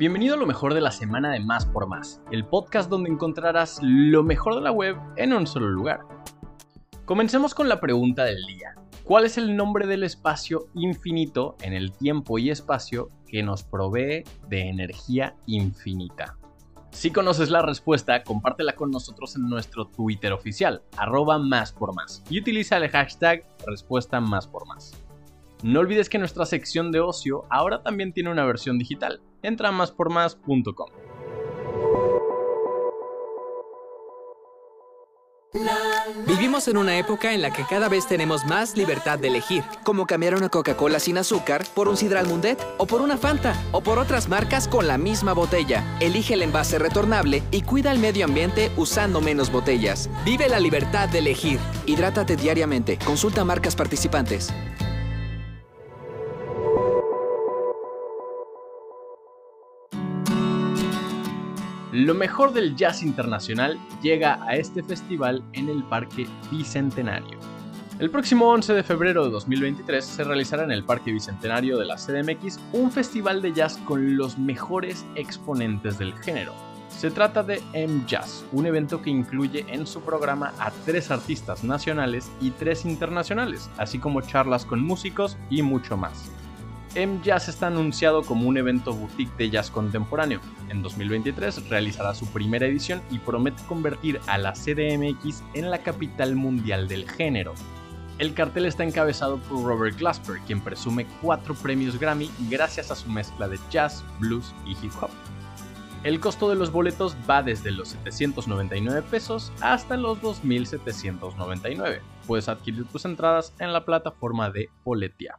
Bienvenido a lo mejor de la semana de Más por Más, el podcast donde encontrarás lo mejor de la web en un solo lugar. Comencemos con la pregunta del día. ¿Cuál es el nombre del espacio infinito en el tiempo y espacio que nos provee de energía infinita? Si conoces la respuesta, compártela con nosotros en nuestro Twitter oficial, arroba más por más, y utiliza el hashtag respuesta más por más. No olvides que nuestra sección de ocio ahora también tiene una versión digital. Entra a máspormás.com. Vivimos en una época en la que cada vez tenemos más libertad de elegir, como cambiar una Coca-Cola sin azúcar por un Sidral Mundet o por una Fanta o por otras marcas con la misma botella. Elige el envase retornable y cuida el medio ambiente usando menos botellas. Vive la libertad de elegir. Hidrátate diariamente. Consulta marcas participantes. Lo mejor del jazz internacional llega a este festival en el Parque Bicentenario. El próximo 11 de febrero de 2023 se realizará en el Parque Bicentenario de la CDMX un festival de jazz con los mejores exponentes del género. Se trata de M-Jazz, un evento que incluye en su programa a tres artistas nacionales y tres internacionales, así como charlas con músicos y mucho más. M-Jazz está anunciado como un evento boutique de jazz contemporáneo. En 2023 realizará su primera edición y promete convertir a la CDMX en la capital mundial del género. El cartel está encabezado por Robert Glasper, quien presume cuatro premios Grammy gracias a su mezcla de jazz, blues y hip hop. El costo de los boletos va desde los 799 pesos hasta los 2.799. Puedes adquirir tus entradas en la plataforma de Boletia.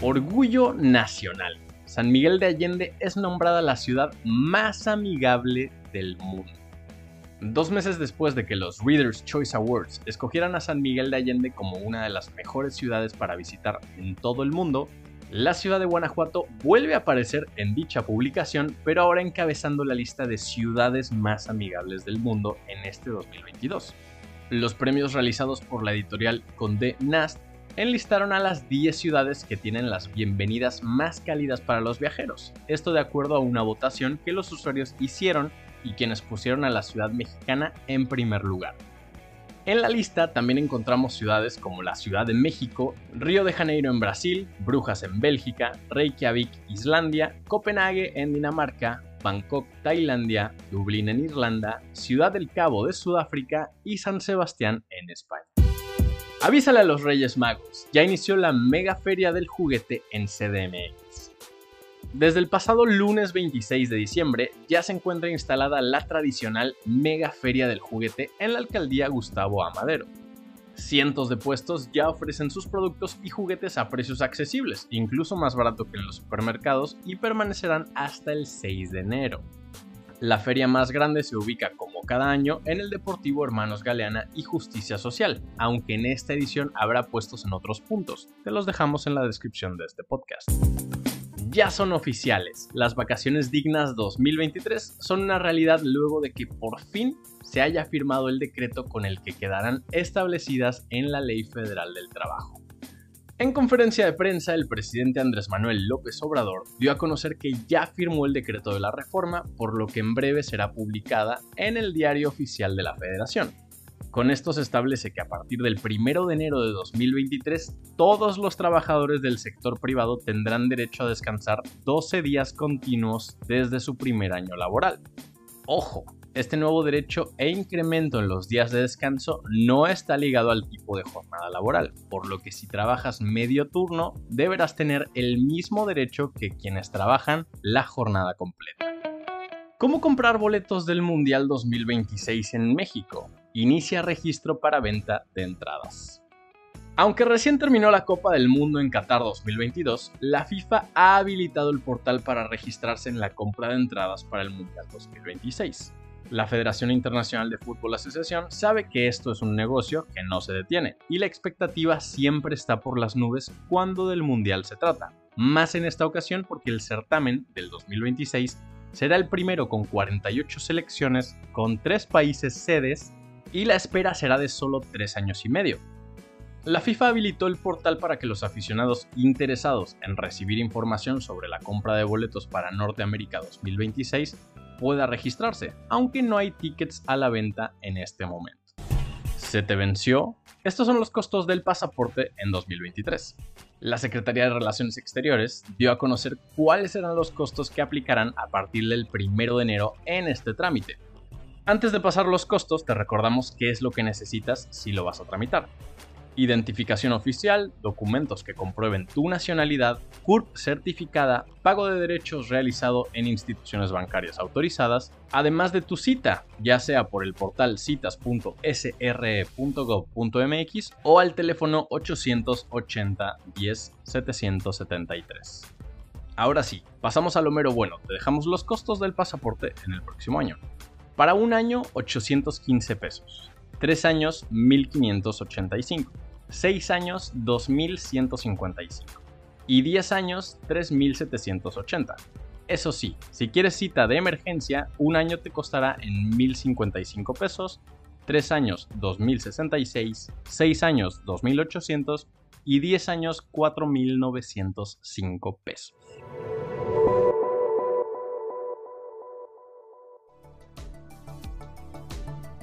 Orgullo Nacional. San Miguel de Allende es nombrada la ciudad más amigable del mundo. Dos meses después de que los Reader's Choice Awards escogieran a San Miguel de Allende como una de las mejores ciudades para visitar en todo el mundo, la ciudad de Guanajuato vuelve a aparecer en dicha publicación, pero ahora encabezando la lista de ciudades más amigables del mundo en este 2022. Los premios realizados por la editorial Condé Nast enlistaron a las 10 ciudades que tienen las bienvenidas más cálidas para los viajeros. Esto de acuerdo a una votación que los usuarios hicieron y quienes pusieron a la ciudad mexicana en primer lugar. En la lista también encontramos ciudades como la Ciudad de México, Río de Janeiro en Brasil, Brujas en Bélgica, Reykjavik, Islandia, Copenhague en Dinamarca, Bangkok, Tailandia, Dublín en Irlanda, Ciudad del Cabo de Sudáfrica y San Sebastián en España. Avísale a los Reyes Magos, ya inició la mega feria del juguete en CDMX. Desde el pasado lunes 26 de diciembre ya se encuentra instalada la tradicional mega feria del juguete en la alcaldía Gustavo Amadero. Cientos de puestos ya ofrecen sus productos y juguetes a precios accesibles, incluso más barato que en los supermercados, y permanecerán hasta el 6 de enero. La feria más grande se ubica como cada año en el Deportivo Hermanos Galeana y Justicia Social, aunque en esta edición habrá puestos en otros puntos. Te los dejamos en la descripción de este podcast. Ya son oficiales, las vacaciones dignas 2023 son una realidad luego de que por fin se haya firmado el decreto con el que quedarán establecidas en la Ley Federal del Trabajo. En conferencia de prensa, el presidente Andrés Manuel López Obrador dio a conocer que ya firmó el decreto de la reforma, por lo que en breve será publicada en el diario oficial de la Federación. Con esto se establece que a partir del 1 de enero de 2023, todos los trabajadores del sector privado tendrán derecho a descansar 12 días continuos desde su primer año laboral. Ojo, este nuevo derecho e incremento en los días de descanso no está ligado al tipo de jornada laboral, por lo que si trabajas medio turno deberás tener el mismo derecho que quienes trabajan la jornada completa. ¿Cómo comprar boletos del Mundial 2026 en México? Inicia registro para venta de entradas. Aunque recién terminó la Copa del Mundo en Qatar 2022, la FIFA ha habilitado el portal para registrarse en la compra de entradas para el Mundial 2026. La Federación Internacional de Fútbol Asociación sabe que esto es un negocio que no se detiene y la expectativa siempre está por las nubes cuando del Mundial se trata, más en esta ocasión porque el certamen del 2026 será el primero con 48 selecciones con 3 países sedes y la espera será de solo 3 años y medio. La FIFA habilitó el portal para que los aficionados interesados en recibir información sobre la compra de boletos para Norteamérica 2026 pueda registrarse, aunque no hay tickets a la venta en este momento. ¿Se te venció? Estos son los costos del pasaporte en 2023. La Secretaría de Relaciones Exteriores dio a conocer cuáles eran los costos que aplicarán a partir del 1 de enero en este trámite. Antes de pasar los costos, te recordamos qué es lo que necesitas si lo vas a tramitar identificación oficial, documentos que comprueben tu nacionalidad, CURP certificada, pago de derechos realizado en instituciones bancarias autorizadas, además de tu cita, ya sea por el portal citas.sre.gov.mx o al teléfono 880 10 773. Ahora sí, pasamos a lo mero bueno, te dejamos los costos del pasaporte en el próximo año. Para un año, 815 pesos. Tres años, 1585. 6 años 2.155 y 10 años 3.780. Eso sí, si quieres cita de emergencia, un año te costará en 1.055 pesos, 3 años 2.066, 6 años 2.800 y 10 años 4.905 pesos.